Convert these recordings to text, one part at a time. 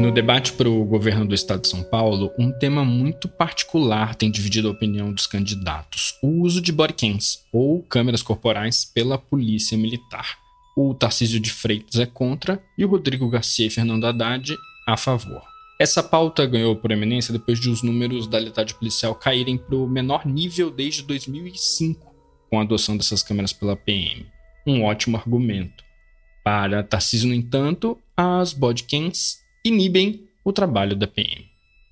No debate para o governo do estado de São Paulo, um tema muito particular tem dividido a opinião dos candidatos: o uso de bodycams, ou câmeras corporais, pela polícia militar. O Tarcísio de Freitas é contra e o Rodrigo Garcia e Fernando Haddad a favor. Essa pauta ganhou proeminência depois de os números da letalidade policial caírem para o menor nível desde 2005, com a adoção dessas câmeras pela PM. Um ótimo argumento. Para Tarcísio, no entanto, as bodycams inibem o trabalho da PM.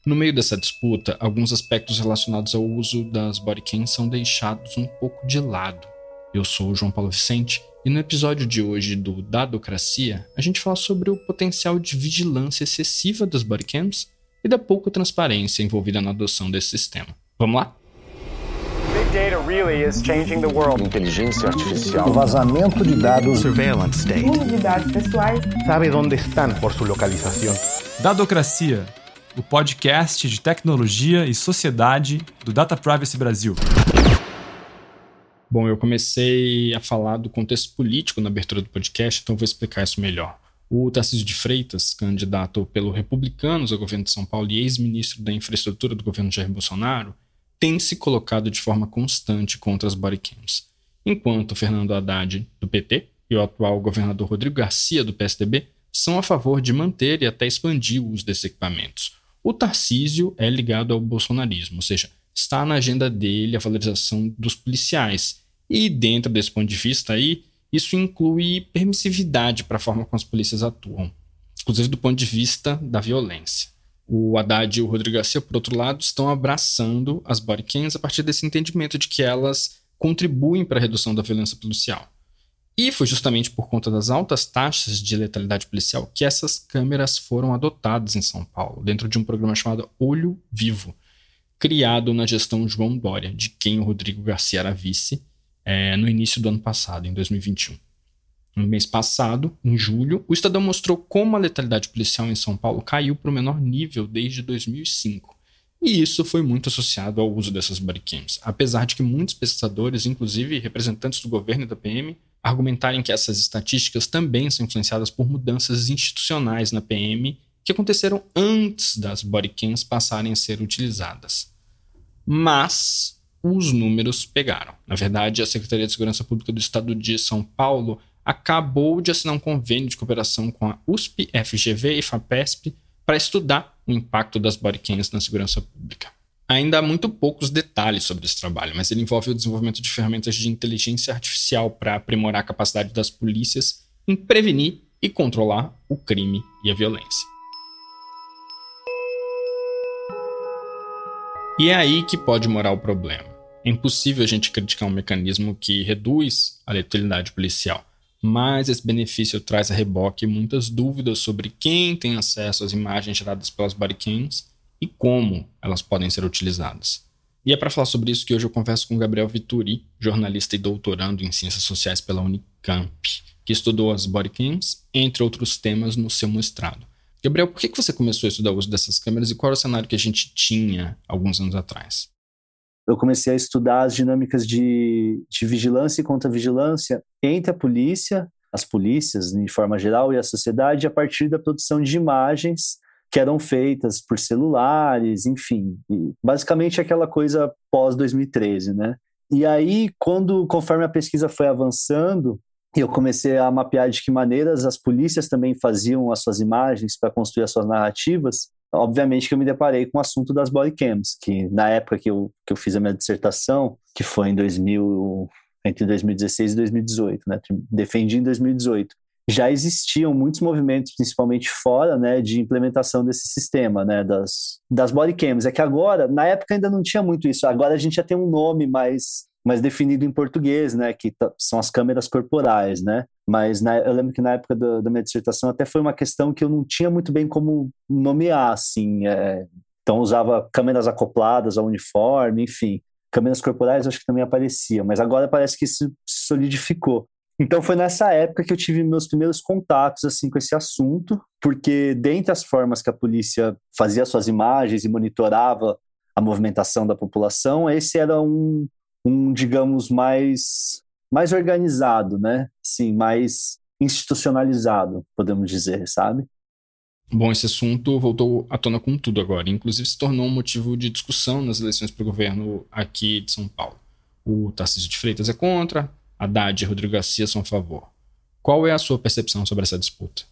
No meio dessa disputa, alguns aspectos relacionados ao uso das bodycams são deixados um pouco de lado. Eu sou o João Paulo Vicente e no episódio de hoje do Dadocracia, a gente fala sobre o potencial de vigilância excessiva das bodycams e da pouca transparência envolvida na adoção desse sistema. Vamos lá? Big data really is changing the world. Inteligência artificial. O vazamento de dados. Surveillance state. Uso de dados pessoais. Sabe onde estão por sua localização. Dadocracia, o podcast de tecnologia e sociedade do Data Privacy Brasil. Bom, eu comecei a falar do contexto político na abertura do podcast, então vou explicar isso melhor. O Tarcísio de Freitas, candidato pelo Republicanos ao governo de São Paulo e ex-ministro da Infraestrutura do governo Jair Bolsonaro, tem se colocado de forma constante contra as bodycams, enquanto Fernando Haddad, do PT, e o atual governador Rodrigo Garcia, do PSDB, são a favor de manter e até expandir o uso desses equipamentos. O Tarcísio é ligado ao bolsonarismo, ou seja, está na agenda dele a valorização dos policiais. E dentro desse ponto de vista aí, isso inclui permissividade para a forma como as polícias atuam, inclusive do ponto de vista da violência. O Haddad e o Rodrigo Garcia, por outro lado, estão abraçando as bodycams a partir desse entendimento de que elas contribuem para a redução da violência policial. E foi justamente por conta das altas taxas de letalidade policial que essas câmeras foram adotadas em São Paulo, dentro de um programa chamado Olho Vivo, criado na gestão João Dória, de quem o Rodrigo Garcia era vice, é, no início do ano passado, em 2021. No mês passado, em julho, o Estadão mostrou como a letalidade policial em São Paulo caiu para o menor nível desde 2005. E isso foi muito associado ao uso dessas bodycams, apesar de que muitos pesquisadores, inclusive representantes do governo e da PM, argumentarem que essas estatísticas também são influenciadas por mudanças institucionais na PM que aconteceram antes das bodycams passarem a ser utilizadas. Mas os números pegaram. Na verdade, a Secretaria de Segurança Pública do Estado de São Paulo acabou de assinar um convênio de cooperação com a USP, FGV e FAPESP para estudar o impacto das bodycams na segurança pública. Ainda há muito poucos detalhes sobre esse trabalho, mas ele envolve o desenvolvimento de ferramentas de inteligência artificial para aprimorar a capacidade das polícias em prevenir e controlar o crime e a violência. E é aí que pode morar o problema. É impossível a gente criticar um mecanismo que reduz a letalidade policial, mas esse benefício traz a reboque muitas dúvidas sobre quem tem acesso às imagens geradas pelas bodycams e como elas podem ser utilizadas. E é para falar sobre isso que hoje eu converso com Gabriel Vituri, jornalista e doutorando em Ciências Sociais pela Unicamp, que estudou as bodycams, entre outros temas, no seu mestrado. Gabriel, por que você começou a estudar o uso dessas câmeras e qual era o cenário que a gente tinha alguns anos atrás? Eu comecei a estudar as dinâmicas de, de vigilância e contra-vigilância entre a polícia, as polícias de forma geral e a sociedade a partir da produção de imagens que eram feitas por celulares, enfim, basicamente aquela coisa pós 2013, né? E aí, quando conforme a pesquisa foi avançando, eu comecei a mapear de que maneiras as polícias também faziam as suas imagens para construir as suas narrativas obviamente que eu me deparei com o assunto das bodycams, que na época que eu, que eu fiz a minha dissertação, que foi em 2000, entre 2016 e 2018, né, defendi em 2018, já existiam muitos movimentos, principalmente fora, né, de implementação desse sistema, né, das, das bodycams. É que agora, na época ainda não tinha muito isso, agora a gente já tem um nome mais mais definido em português, né, que são as câmeras corporais, né? Mas na, eu lembro que na época da, da, minha dissertação até foi uma questão que eu não tinha muito bem como nomear, assim. É, então usava câmeras acopladas ao uniforme, enfim. Câmeras corporais acho que também aparecia, mas agora parece que isso solidificou. Então foi nessa época que eu tive meus primeiros contatos assim com esse assunto, porque dentre as formas que a polícia fazia suas imagens e monitorava a movimentação da população, esse era um, um, digamos, mais, mais organizado, né? Sim, mais institucionalizado, podemos dizer, sabe? Bom, esse assunto voltou à tona com tudo agora, inclusive se tornou um motivo de discussão nas eleições para o governo aqui de São Paulo. O Tarcísio de Freitas é contra, Haddad e Rodrigo Garcia são a favor. Qual é a sua percepção sobre essa disputa?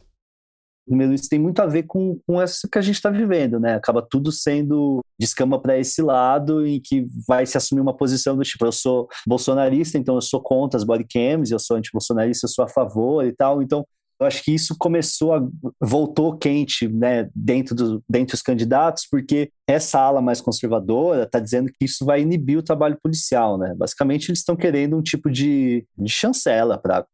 Primeiro, isso tem muito a ver com, com isso que a gente está vivendo, né? Acaba tudo sendo descama para esse lado em que vai se assumir uma posição do tipo, eu sou bolsonarista, então eu sou contra as bodycams, eu sou anti-bolsonarista, eu sou a favor e tal. Então, eu acho que isso começou a voltou quente, né, dentro do dentre os candidatos, porque essa ala mais conservadora está dizendo que isso vai inibir o trabalho policial, né? Basicamente eles estão querendo um tipo de, de chancela para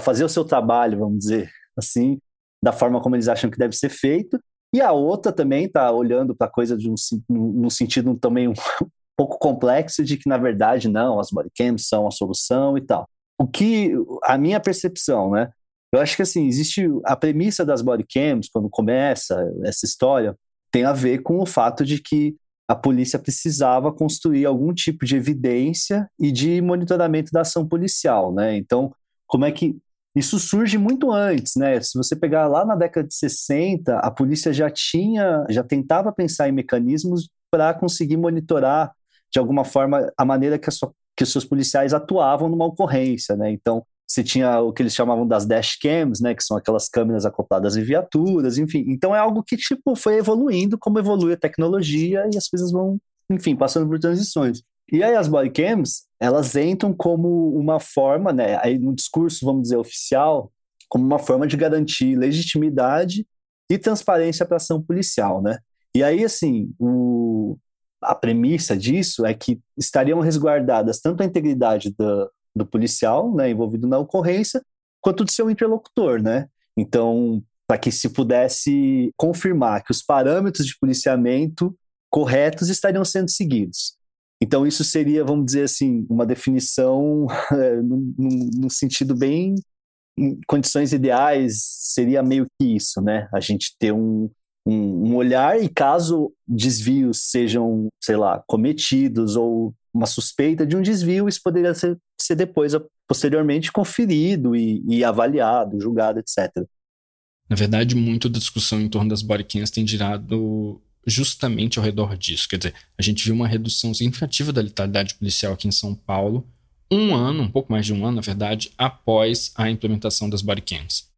fazer o seu trabalho, vamos dizer assim, da forma como eles acham que deve ser feito. E a outra também está olhando para a coisa de um, num sentido também um pouco complexo de que na verdade não, as bodycams são a solução e tal. O que a minha percepção, né? Eu acho que assim, existe a premissa das bodycams, quando começa essa história, tem a ver com o fato de que a polícia precisava construir algum tipo de evidência e de monitoramento da ação policial, né? Então, como é que isso surge muito antes, né? Se você pegar lá na década de 60, a polícia já tinha, já tentava pensar em mecanismos para conseguir monitorar de alguma forma a maneira que, a sua, que os seus policiais atuavam numa ocorrência, né? Então, você tinha o que eles chamavam das dashcams, né, que são aquelas câmeras acopladas em viaturas, enfim. Então é algo que tipo foi evoluindo como evolui a tecnologia e as coisas vão, enfim, passando por transições. E aí as bodycams, elas entram como uma forma, né, aí no discurso, vamos dizer, oficial, como uma forma de garantir legitimidade e transparência para a ação policial, né? E aí, assim, o, a premissa disso é que estariam resguardadas tanto a integridade da, do policial né, envolvido na ocorrência, quanto do seu interlocutor, né? Então, para que se pudesse confirmar que os parâmetros de policiamento corretos estariam sendo seguidos. Então, isso seria, vamos dizer assim, uma definição é, num, num sentido bem. Em condições ideais, seria meio que isso, né? A gente ter um, um, olhar e caso desvios sejam, sei lá, cometidos ou uma suspeita de um desvio, isso poderia ser, ser depois, posteriormente, conferido e, e, avaliado, julgado, etc. Na verdade, muito da discussão em torno das bodycams tem girado justamente ao redor disso. Quer dizer, a gente viu uma redução significativa da letalidade policial aqui em São Paulo, um ano, um pouco mais de um ano, na verdade, após a implementação das bodycams.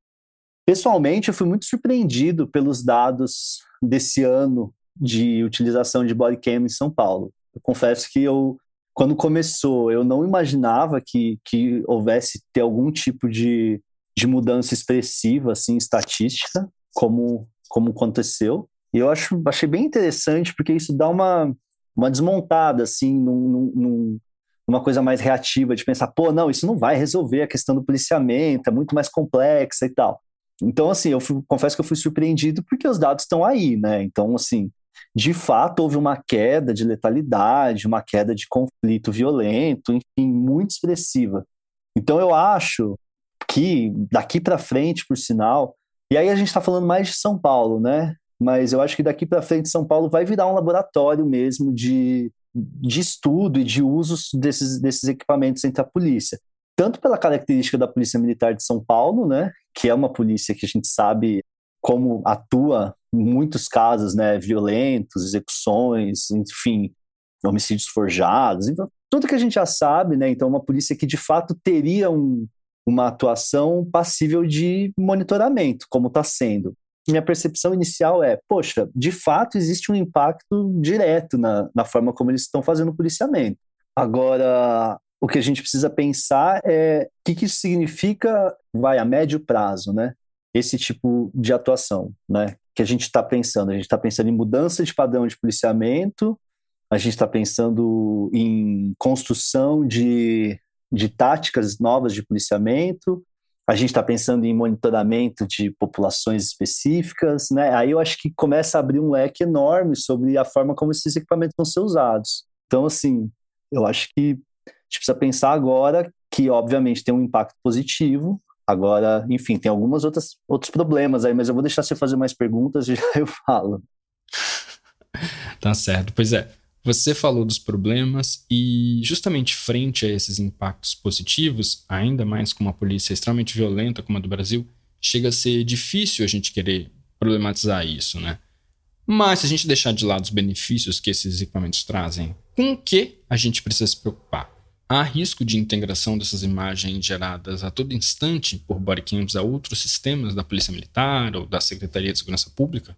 Pessoalmente, eu fui muito surpreendido pelos dados desse ano de utilização de bodycam em São Paulo. Eu confesso que eu quando começou, eu não imaginava que, que houvesse ter algum tipo de, de mudança expressiva, assim, estatística, como, como aconteceu. E eu acho, achei bem interessante, porque isso dá uma, uma desmontada, assim, num, num, numa coisa mais reativa, de pensar, pô, não, isso não vai resolver a questão do policiamento, é muito mais complexa e tal. Então, assim, eu fui, confesso que eu fui surpreendido porque os dados estão aí, né? Então, assim, de fato houve uma queda de letalidade, uma queda de conflito violento, enfim, muito expressiva. Então eu acho que daqui para frente, por sinal, e aí a gente está falando mais de São Paulo, né? Mas eu acho que daqui para frente São Paulo vai virar um laboratório mesmo de, de estudo e de uso desses, desses equipamentos entre a polícia. Tanto pela característica da Polícia Militar de São Paulo, né? Que é uma polícia que a gente sabe como atua em muitos casos, né, violentos, execuções, enfim, homicídios forjados, tudo que a gente já sabe, né, então uma polícia que de fato teria um, uma atuação passível de monitoramento, como está sendo. Minha percepção inicial é, poxa, de fato existe um impacto direto na, na forma como eles estão fazendo o policiamento. Agora, o que a gente precisa pensar é o que, que isso significa, vai, a médio prazo, né? esse tipo de atuação, né? Que a gente está pensando. A gente está pensando em mudança de padrão de policiamento, a gente está pensando em construção de, de táticas novas de policiamento, a gente está pensando em monitoramento de populações específicas, né? Aí eu acho que começa a abrir um leque enorme sobre a forma como esses equipamentos vão ser usados. Então, assim, eu acho que a gente precisa pensar agora que, obviamente, tem um impacto positivo, Agora, enfim, tem algumas outras outros problemas aí, mas eu vou deixar você fazer mais perguntas e já eu falo. tá certo. Pois é, você falou dos problemas e justamente frente a esses impactos positivos, ainda mais com uma polícia extremamente violenta como a do Brasil, chega a ser difícil a gente querer problematizar isso, né? Mas se a gente deixar de lado os benefícios que esses equipamentos trazem, com o que a gente precisa se preocupar? Há risco de integração dessas imagens geradas a todo instante por bodycams a outros sistemas da Polícia Militar ou da Secretaria de Segurança Pública?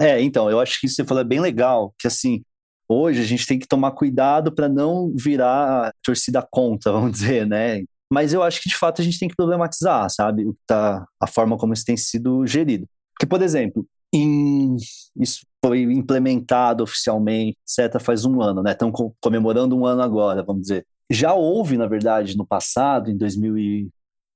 É, então, eu acho que isso você falou é bem legal, que assim, hoje a gente tem que tomar cuidado para não virar torcida contra, vamos dizer, né? Mas eu acho que de fato a gente tem que problematizar, sabe? Tá, a forma como isso tem sido gerido. Porque, por exemplo, em, isso foi implementado oficialmente, etc., faz um ano, né? Estão comemorando um ano agora, vamos dizer. Já houve, na verdade, no passado, em 2000 e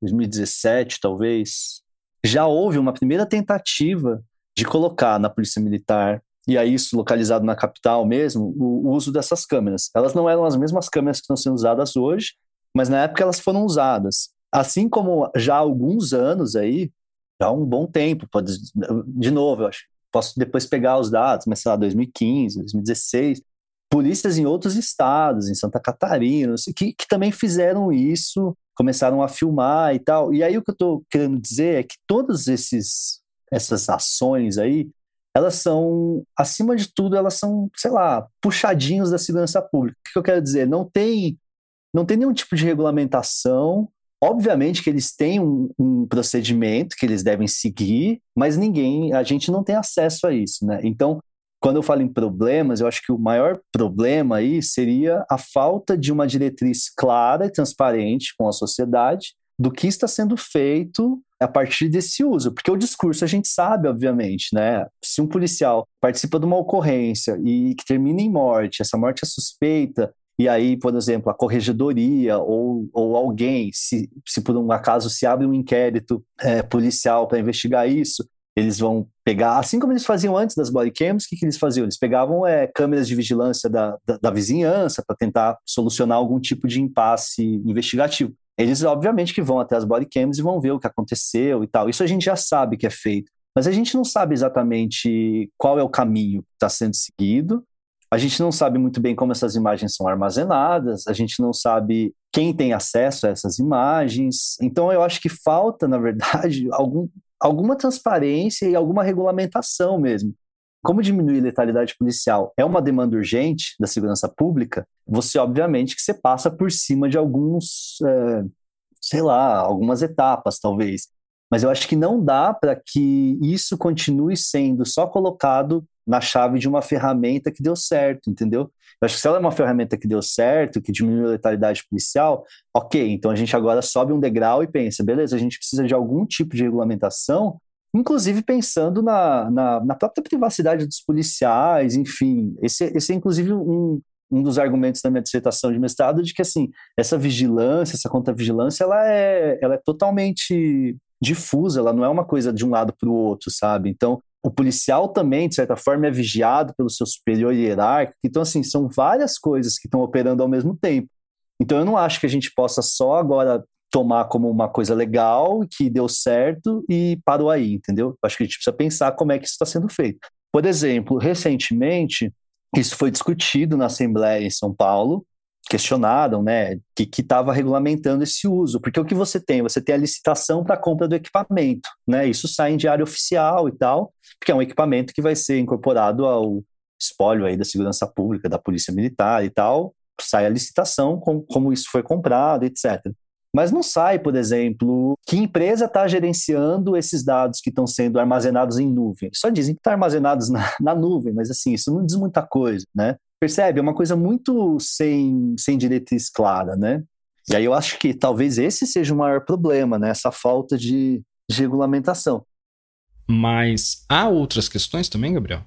2017, talvez, já houve uma primeira tentativa de colocar na Polícia Militar, e aí isso localizado na capital mesmo, o, o uso dessas câmeras. Elas não eram as mesmas câmeras que estão sendo usadas hoje, mas na época elas foram usadas. Assim como já há alguns anos aí, já há um bom tempo, pode, de novo, eu acho, posso depois pegar os dados, mas sei lá, 2015, 2016, polícias em outros estados, em Santa Catarina, que, que também fizeram isso, começaram a filmar e tal. E aí o que eu estou querendo dizer é que todas esses, essas ações aí, elas são, acima de tudo, elas são, sei lá, puxadinhos da segurança pública. O que eu quero dizer? Não tem, não tem nenhum tipo de regulamentação. Obviamente que eles têm um, um procedimento que eles devem seguir, mas ninguém, a gente não tem acesso a isso, né? Então, quando eu falo em problemas, eu acho que o maior problema aí seria a falta de uma diretriz clara e transparente com a sociedade do que está sendo feito a partir desse uso, porque o discurso a gente sabe, obviamente, né? Se um policial participa de uma ocorrência e que termina em morte, essa morte é suspeita, e aí, por exemplo, a corregedoria ou, ou alguém, se, se por um acaso se abre um inquérito é, policial para investigar isso, eles vão pegar, assim como eles faziam antes das bodycams, o que, que eles faziam? Eles pegavam é, câmeras de vigilância da, da, da vizinhança para tentar solucionar algum tipo de impasse investigativo. Eles, obviamente, que vão até as bodycams e vão ver o que aconteceu e tal. Isso a gente já sabe que é feito. Mas a gente não sabe exatamente qual é o caminho que está sendo seguido. A gente não sabe muito bem como essas imagens são armazenadas, a gente não sabe quem tem acesso a essas imagens. Então, eu acho que falta, na verdade, algum, alguma transparência e alguma regulamentação mesmo. Como diminuir a letalidade policial é uma demanda urgente da segurança pública, você obviamente que você passa por cima de alguns, é, sei lá, algumas etapas talvez. Mas eu acho que não dá para que isso continue sendo só colocado na chave de uma ferramenta que deu certo, entendeu? Eu acho que se ela é uma ferramenta que deu certo, que diminuiu a letalidade policial, ok, então a gente agora sobe um degrau e pensa, beleza, a gente precisa de algum tipo de regulamentação, inclusive pensando na, na, na própria privacidade dos policiais, enfim. Esse, esse é inclusive um, um dos argumentos da minha dissertação de mestrado de que assim essa vigilância, essa contra-vigilância, ela é, ela é totalmente difusa, ela não é uma coisa de um lado para o outro, sabe? Então o policial também, de certa forma, é vigiado pelo seu superior hierárquico. Então, assim, são várias coisas que estão operando ao mesmo tempo. Então, eu não acho que a gente possa só agora tomar como uma coisa legal, que deu certo e parou aí, entendeu? Eu acho que a gente precisa pensar como é que isso está sendo feito. Por exemplo, recentemente, isso foi discutido na Assembleia em São Paulo, questionaram, né, que estava regulamentando esse uso, porque o que você tem? Você tem a licitação para a compra do equipamento, né? Isso sai em diário oficial e tal, porque é um equipamento que vai ser incorporado ao espólio aí da segurança pública, da polícia militar e tal, sai a licitação, com, como isso foi comprado, etc. Mas não sai, por exemplo, que empresa está gerenciando esses dados que estão sendo armazenados em nuvem. Só dizem que estão tá armazenados na, na, nuvem, mas assim, isso não diz muita coisa, né? Percebe? É uma coisa muito sem, sem diretriz clara, né? E aí eu acho que talvez esse seja o maior problema, né? Essa falta de, de regulamentação. Mas há outras questões também, Gabriel?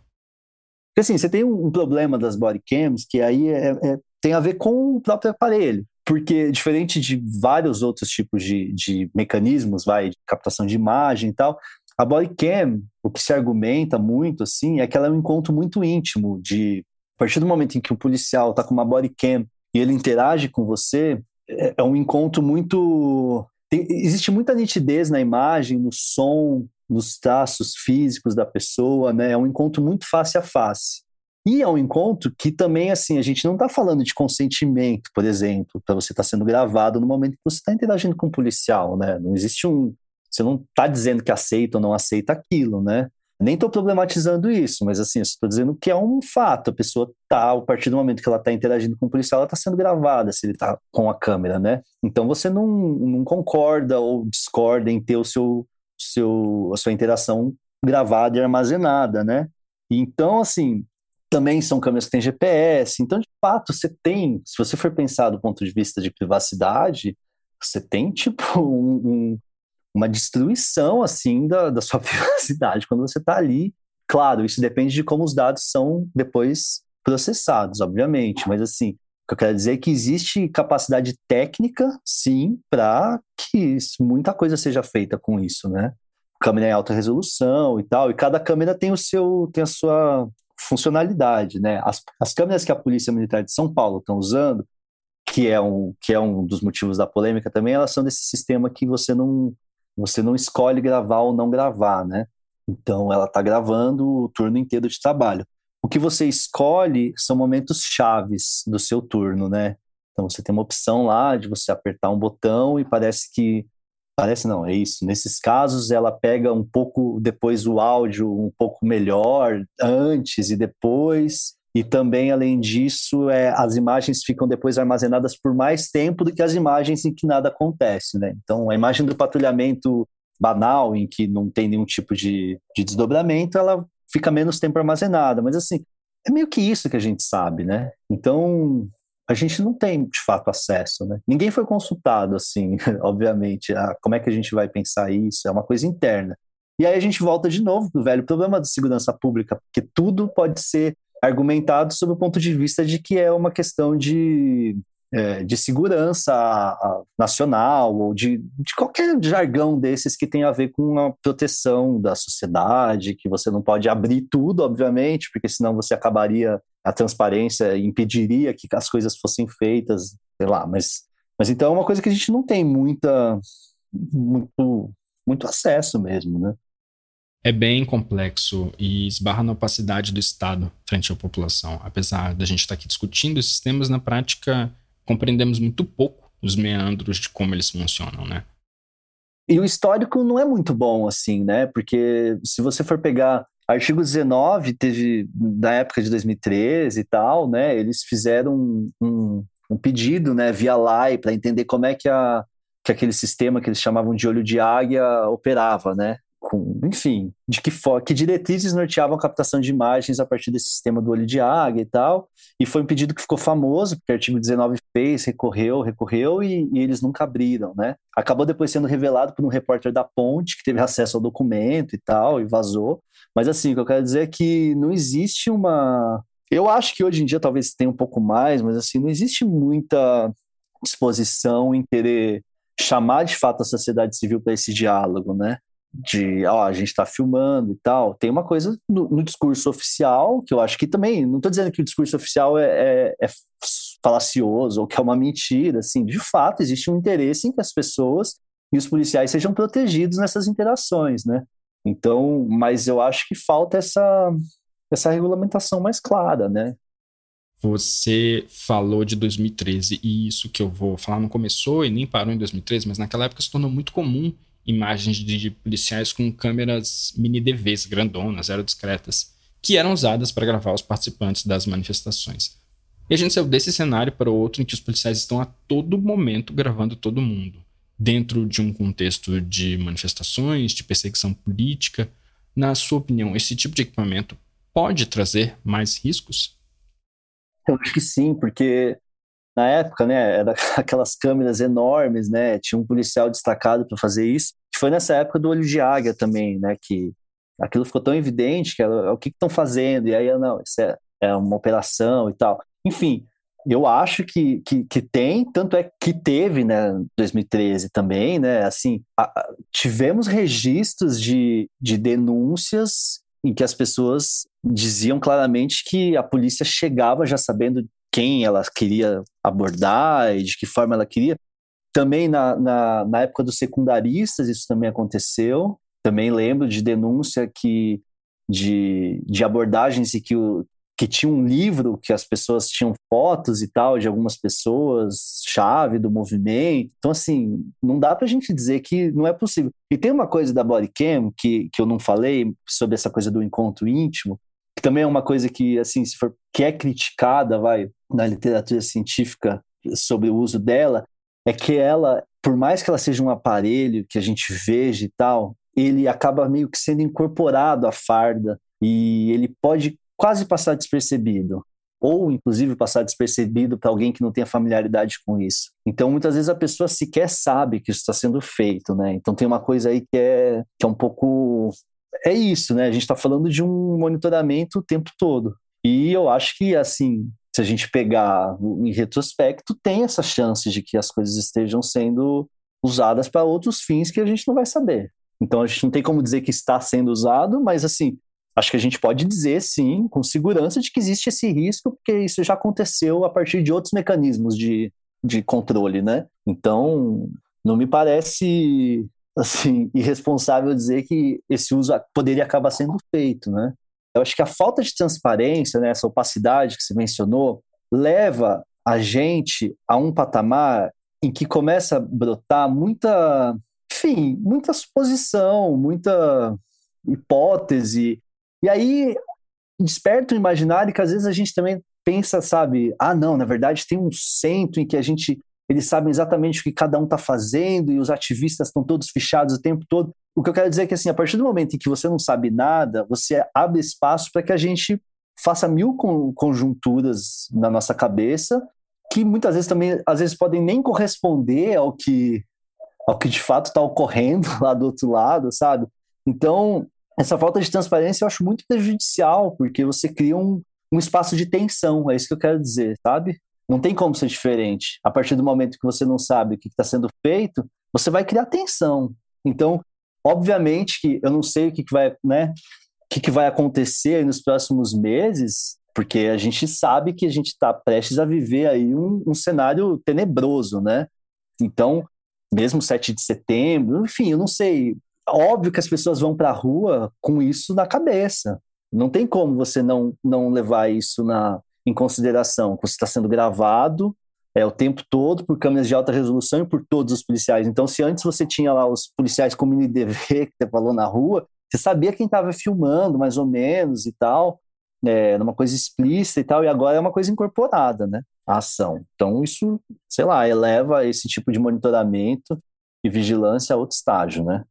Porque assim, você tem um, problema das bodycams que aí é, é, tem a ver com o próprio aparelho. Porque, diferente de vários outros tipos de, de mecanismos, vai, de captação de imagem e tal, a bodycam, o que se argumenta muito, assim, é que ela é um encontro muito íntimo de a partir do momento em que o policial está com uma body cam e ele interage com você, é, é um encontro muito. Tem, existe muita nitidez na imagem, no som, nos traços físicos da pessoa, né? É um encontro muito face a face. E é um encontro que também, assim, a gente não está falando de consentimento, por exemplo, para você estar tá sendo gravado no momento que você está interagindo com um policial, né? Não existe um. Você não está dizendo que aceita ou não aceita aquilo, né? Nem estou problematizando isso, mas assim, estou dizendo que é um fato. A pessoa tá, a partir do momento que ela está interagindo com o policial, ela está sendo gravada se ele está com a câmera, né? Então você não, não concorda ou discorda em ter o seu, seu, a sua interação gravada e armazenada, né? Então, assim, também são câmeras que têm GPS. Então, de fato, você tem, se você for pensar do ponto de vista de privacidade, você tem, tipo, um, um, uma destruição, assim, da, da sua privacidade quando você está ali. Claro, isso depende de como os dados são depois processados, obviamente, mas, assim, o que eu quero dizer é que existe capacidade técnica, sim, para que muita coisa seja feita com isso, né? Câmera em alta resolução e tal, e cada câmera tem o seu, tem a sua funcionalidade, né? As, as câmeras que a Polícia Militar de São Paulo estão usando, que é um que é um dos motivos da polêmica também, elas são desse sistema que você não você não escolhe gravar ou não gravar, né? Então ela está gravando o turno inteiro de trabalho. O que você escolhe são momentos chaves do seu turno, né? Então você tem uma opção lá de você apertar um botão e parece que Parece não, é isso. Nesses casos, ela pega um pouco depois o áudio um pouco melhor, antes e depois. E também, além disso, é, as imagens ficam depois armazenadas por mais tempo do que as imagens em que nada acontece. Né? Então, a imagem do patrulhamento banal, em que não tem nenhum tipo de, de desdobramento, ela fica menos tempo armazenada. Mas, assim, é meio que isso que a gente sabe, né? Então, a gente não tem de fato acesso, né? Ninguém foi consultado, assim, obviamente, a como é que a gente vai pensar isso, é uma coisa interna. E aí a gente volta de novo pro velho problema da segurança pública, porque tudo pode ser argumentado sob o ponto de vista de que é uma questão de é, de segurança nacional ou de, de qualquer jargão desses que tem a ver com a proteção da sociedade, que você não pode abrir tudo, obviamente, porque senão você acabaria a transparência impediria que as coisas fossem feitas, sei lá, mas mas então é uma coisa que a gente não tem muita muito muito acesso mesmo, né? é bem complexo e esbarra na opacidade do Estado frente à população. Apesar da gente estar aqui discutindo esses temas, na prática compreendemos muito pouco os meandros de como eles funcionam, né? E o histórico não é muito bom, assim, né? Porque se você for pegar artigo 19, teve, na época de 2013 e tal, né? Eles fizeram um, um, um pedido, né, via LAI, para entender como é que, a, que aquele sistema que eles chamavam de olho de águia operava, né? Com, enfim, de que, que diretrizes norteavam a captação de imagens a partir desse sistema do olho de águia e tal. E foi um pedido que ficou famoso, porque o artigo 19 fez, recorreu, recorreu e, e, eles nunca abriram, né? Acabou depois sendo revelado por um repórter da Ponte, que teve acesso ao documento e tal, e vazou. Mas assim, o que eu quero dizer é que não existe uma. Eu acho que hoje em dia talvez tenha um pouco mais, mas assim, não existe muita disposição em querer chamar de fato a sociedade civil para esse diálogo, né? De ó, a gente está filmando e tal. Tem uma coisa no, no, discurso oficial que eu acho que também, não estou dizendo que o discurso oficial é, é, é, falacioso ou que é uma mentira, assim, de fato existe um interesse em que as pessoas e os policiais sejam protegidos nessas interações, né? Então, mas eu acho que falta essa, essa regulamentação mais clara, né? Você falou de 2013 e isso que eu vou falar não começou e nem parou em 2013, mas naquela época se tornou muito comum imagens de policiais com câmeras mini DVs grandonas, aerodiscretas, que eram usadas para gravar os participantes das manifestações. E a gente saiu desse cenário para outro em que os policiais estão a todo momento gravando todo mundo, dentro de um contexto de manifestações, de perseguição política. Na sua opinião, esse tipo de equipamento pode trazer mais riscos? Eu acho que sim, porque na época, né, era aquelas câmeras enormes, né, tinha um policial destacado para fazer isso. Foi nessa época do olho de águia também, né, que aquilo ficou tão evidente que era, o que estão fazendo, e aí, não, isso é, é uma operação e tal. Enfim, eu acho que, que, que, tem, tanto é que teve, né, 2013 também, né, assim, a, a, tivemos registros de, de denúncias em que as pessoas diziam claramente que a polícia chegava já sabendo quem ela queria abordar e de que forma ela queria. Também na, na, na época dos secundaristas isso também aconteceu. Também lembro de denúncia que de, de abordagens e que o, que tinha um livro que as pessoas tinham fotos e tal de algumas pessoas, chave do movimento. Então, assim, não dá para a gente dizer que não é possível. E tem uma coisa da bodycam que, que eu não falei sobre essa coisa do encontro íntimo, também é uma coisa que, assim, se for, que é criticada, vai, na literatura científica sobre o uso dela, é que ela, por mais que ela seja um aparelho que a gente veja e tal, ele acaba meio que sendo incorporado à farda e ele pode quase passar despercebido, ou inclusive passar despercebido para alguém que não tenha familiaridade com isso. Então, muitas vezes a pessoa sequer sabe que isso está sendo feito, né? Então, tem uma coisa aí que é, que é um pouco. É isso, né? A gente está falando de um monitoramento o tempo todo. E eu acho que, assim, se a gente pegar em retrospecto, tem essa chance de que as coisas estejam sendo usadas para outros fins que a gente não vai saber. Então, a gente não tem como dizer que está sendo usado, mas, assim, acho que a gente pode dizer, sim, com segurança, de que existe esse risco, porque isso já aconteceu a partir de outros mecanismos de, de controle, né? Então, não me parece assim irresponsável dizer que esse uso poderia acabar sendo feito, né? Eu acho que a falta de transparência, né, essa opacidade que você mencionou, leva a gente a um patamar em que começa a brotar muita, enfim, muita suposição, muita hipótese, e aí desperta o imaginário que às vezes a gente também pensa, sabe, ah, não, na verdade tem um centro em que a gente eles sabem exatamente o que cada um está fazendo e os ativistas estão todos fechados o tempo todo. O que eu quero dizer é que assim, a partir do momento em que você não sabe nada, você abre espaço para que a gente faça mil conjunturas na nossa cabeça que muitas vezes também às vezes podem nem corresponder ao que ao que de fato está ocorrendo lá do outro lado, sabe? Então essa falta de transparência eu acho muito prejudicial, porque você cria um, um espaço de tensão, é isso que eu quero dizer, sabe? Não tem como ser diferente. A partir do momento que você não sabe o que está sendo feito, você vai criar tensão. Então, obviamente que eu não sei o que, que vai, né? O que, que vai acontecer nos próximos meses, porque a gente sabe que a gente está prestes a viver aí um, um cenário tenebroso, né? Então, mesmo 7 de setembro, enfim, eu não sei óbvio que as pessoas vão para a rua com isso na cabeça. Não tem como você não, não levar isso na, em consideração. Você está sendo gravado é, o tempo todo por câmeras de alta resolução e por todos os policiais. Então, se antes você tinha lá os policiais com mini DV que você falou na rua, você sabia quem estava filmando, mais ou menos, e tal, é, uma coisa explícita e tal, e agora é uma coisa incorporada, né? A ação. Então, isso, sei lá, eleva esse tipo de monitoramento e vigilância a outro estágio, né?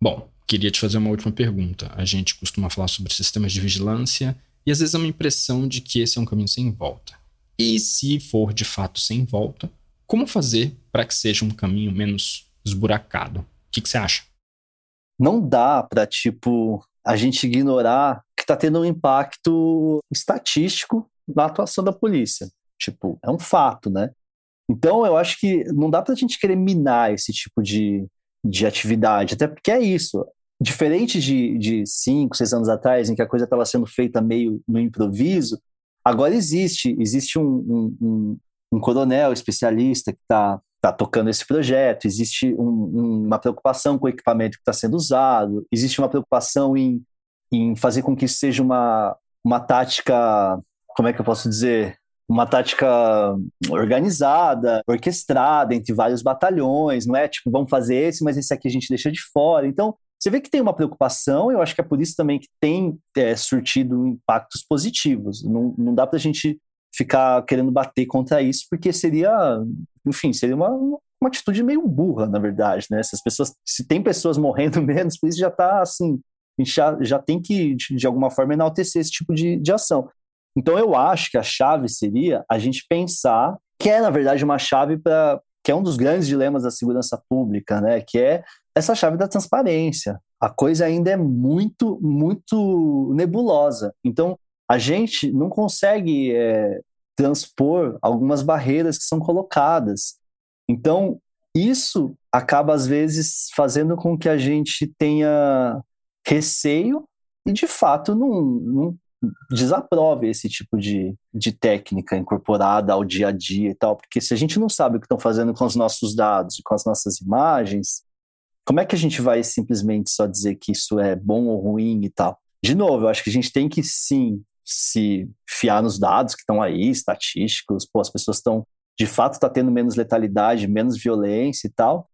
Bom, queria te fazer uma última pergunta. A gente costuma falar sobre sistemas de vigilância e às vezes é uma impressão de que esse é um caminho sem volta. E se for de fato sem volta, como fazer para que seja um caminho menos esburacado? O que, que você acha? Não dá para, tipo, a gente ignorar que está tendo um impacto estatístico na atuação da polícia. Tipo, é um fato, né? Então, eu acho que não dá para a gente querer minar esse tipo de, de atividade, até porque é isso. Diferente de, de cinco, seis anos atrás, em que a coisa estava sendo feita meio no improviso, agora existe. Existe um, um, um, um coronel especialista que está tá tocando esse projeto, existe um, uma preocupação com o equipamento que está sendo usado, existe uma preocupação em, em fazer com que isso seja uma, uma tática, como é que eu posso dizer? uma tática organizada, orquestrada entre vários batalhões, não é tipo, vamos fazer esse, mas esse aqui a gente deixa de fora. Então, você vê que tem uma preocupação, eu acho que é por isso também que tem é, surtido impactos positivos. Não, não dá para a gente ficar querendo bater contra isso, porque seria, enfim, seria uma, uma atitude meio burra, na verdade, né? Se as pessoas, se tem pessoas morrendo menos, por isso já está assim, a gente já, já tem que, de, de alguma forma, enaltecer esse tipo de, de ação. Então eu acho que a chave seria a gente pensar que é na verdade uma chave para que é um dos grandes dilemas da segurança pública, né? Que é essa chave da transparência. A coisa ainda é muito, muito nebulosa. Então a gente não consegue é, transpor algumas barreiras que são colocadas. Então isso acaba às vezes fazendo com que a gente tenha receio e de fato não, não, desaprove esse tipo de, de técnica incorporada ao dia a dia e tal, porque se a gente não sabe o que estão fazendo com os nossos dados e com as nossas imagens, como é que a gente vai simplesmente só dizer que isso é bom ou ruim e tal? De novo, eu acho que a gente tem que sim se fiar nos dados que estão aí, estatísticos, pô, as pessoas estão, de fato, está tendo menos letalidade, menos violência e tal,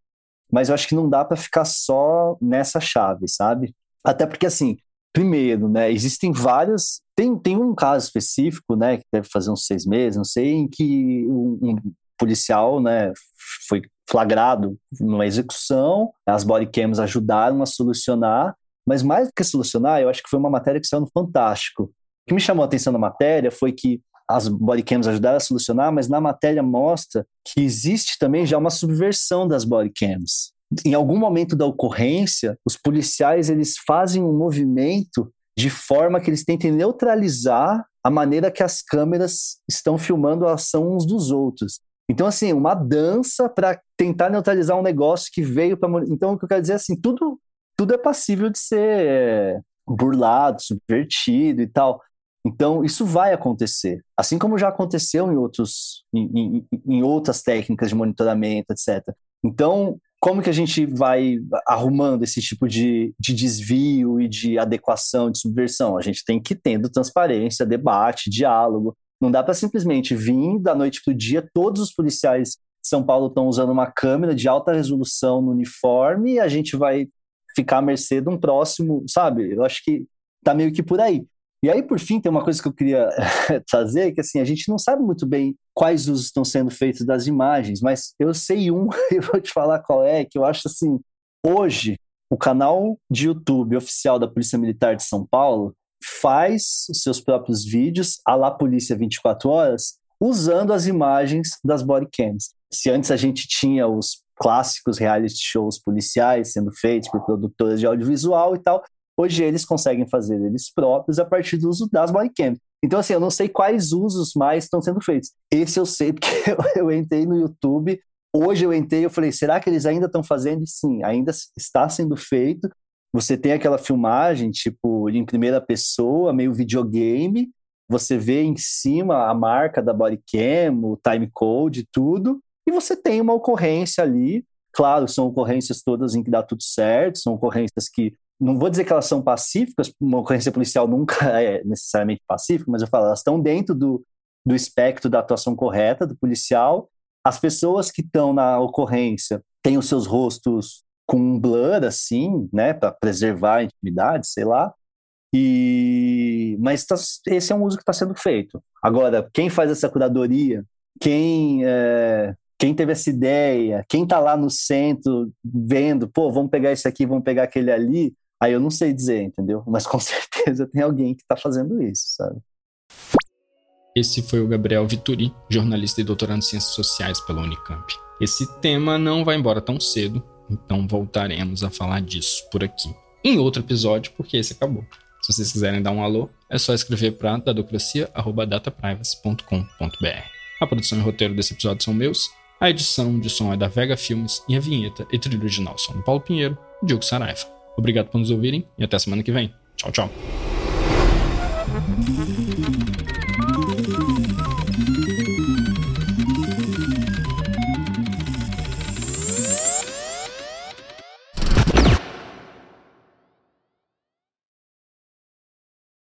mas eu acho que não dá para ficar só nessa chave, sabe? Até porque, assim, primeiro, né, existem vários. Tem, tem um caso específico, né, que deve fazer uns seis meses, não sei, em que um, um policial, né, foi flagrado numa execução, as bodycams ajudaram a solucionar, mas mais do que solucionar, eu acho que foi uma matéria que saiu no Fantástico. O que me chamou a atenção na matéria foi que as bodycams ajudaram a solucionar, mas na matéria mostra que existe também já uma subversão das bodycams. Em algum momento da ocorrência, os policiais eles fazem um movimento de forma que eles tentem neutralizar a maneira que as câmeras estão filmando a ação uns dos outros. Então, assim, uma dança para tentar neutralizar um negócio que veio para. Então, o que eu quero dizer é assim: tudo, tudo é passível de ser é, burlado, subvertido e tal. Então, isso vai acontecer. Assim como já aconteceu em, outros, em, em, em outras técnicas de monitoramento, etc. Então, como que a gente vai arrumando esse tipo de, de desvio e de adequação, de subversão? A gente tem que ir tendo transparência, debate, diálogo. Não dá para simplesmente vir da noite para o dia, todos os policiais de São Paulo estão usando uma câmera de alta resolução no uniforme e a gente vai ficar à mercê de um próximo, sabe? Eu acho que tá meio que por aí. E aí, por fim, tem uma coisa que eu queria trazer, que assim, a gente não sabe muito bem quais usos estão sendo feitos das imagens, mas eu sei um, e vou te falar qual é, que eu acho assim, hoje, o canal de YouTube oficial da Polícia Militar de São Paulo faz os seus próprios vídeos, a lá Polícia 24 Horas, usando as imagens das bodycams. Se antes a gente tinha os clássicos reality shows policiais sendo feitos por produtoras de audiovisual e tal, Hoje eles conseguem fazer eles próprios a partir do uso das bodycams. Então, assim, eu não sei quais usos mais estão sendo feitos. Esse eu sei porque eu, entrei no YouTube. Hoje eu entrei e falei, será que eles ainda estão fazendo? E sim, ainda está sendo feito. Você tem aquela filmagem, tipo, em primeira pessoa, meio videogame. Você vê em cima a marca da bodycam, o time code, tudo. E você tem uma ocorrência ali. Claro, são ocorrências todas em que dá tudo certo, são ocorrências que não vou dizer que elas são pacíficas, uma ocorrência policial nunca é necessariamente pacífica, mas eu falo, elas estão dentro do, do espectro da atuação correta do policial. As pessoas que estão na ocorrência têm os seus rostos com um blur, assim, né, para preservar a intimidade, sei lá. E mas tá, esse é um uso que está sendo feito. Agora, quem faz essa curadoria, quem é, quem teve essa ideia, quem está lá no centro vendo, pô, vamos pegar esse aqui, vamos pegar aquele ali, Aí eu não sei dizer, entendeu? Mas com certeza tem alguém que está fazendo isso, sabe? Esse foi o Gabriel Vituri, jornalista e doutorando em Ciências Sociais pela Unicamp. Esse tema não vai embora tão cedo, então voltaremos a falar disso por aqui. Em outro episódio, porque esse acabou. Se vocês quiserem dar um alô, é só escrever para dadocracia.dataprivacy.com.br. A produção e roteiro desse episódio são meus, a edição de som é da Vega Filmes e a vinheta e trilha original são do Paulo Pinheiro e Diogo Saraiva. Obrigado por nos ouvirem e até semana que vem. Tchau, tchau.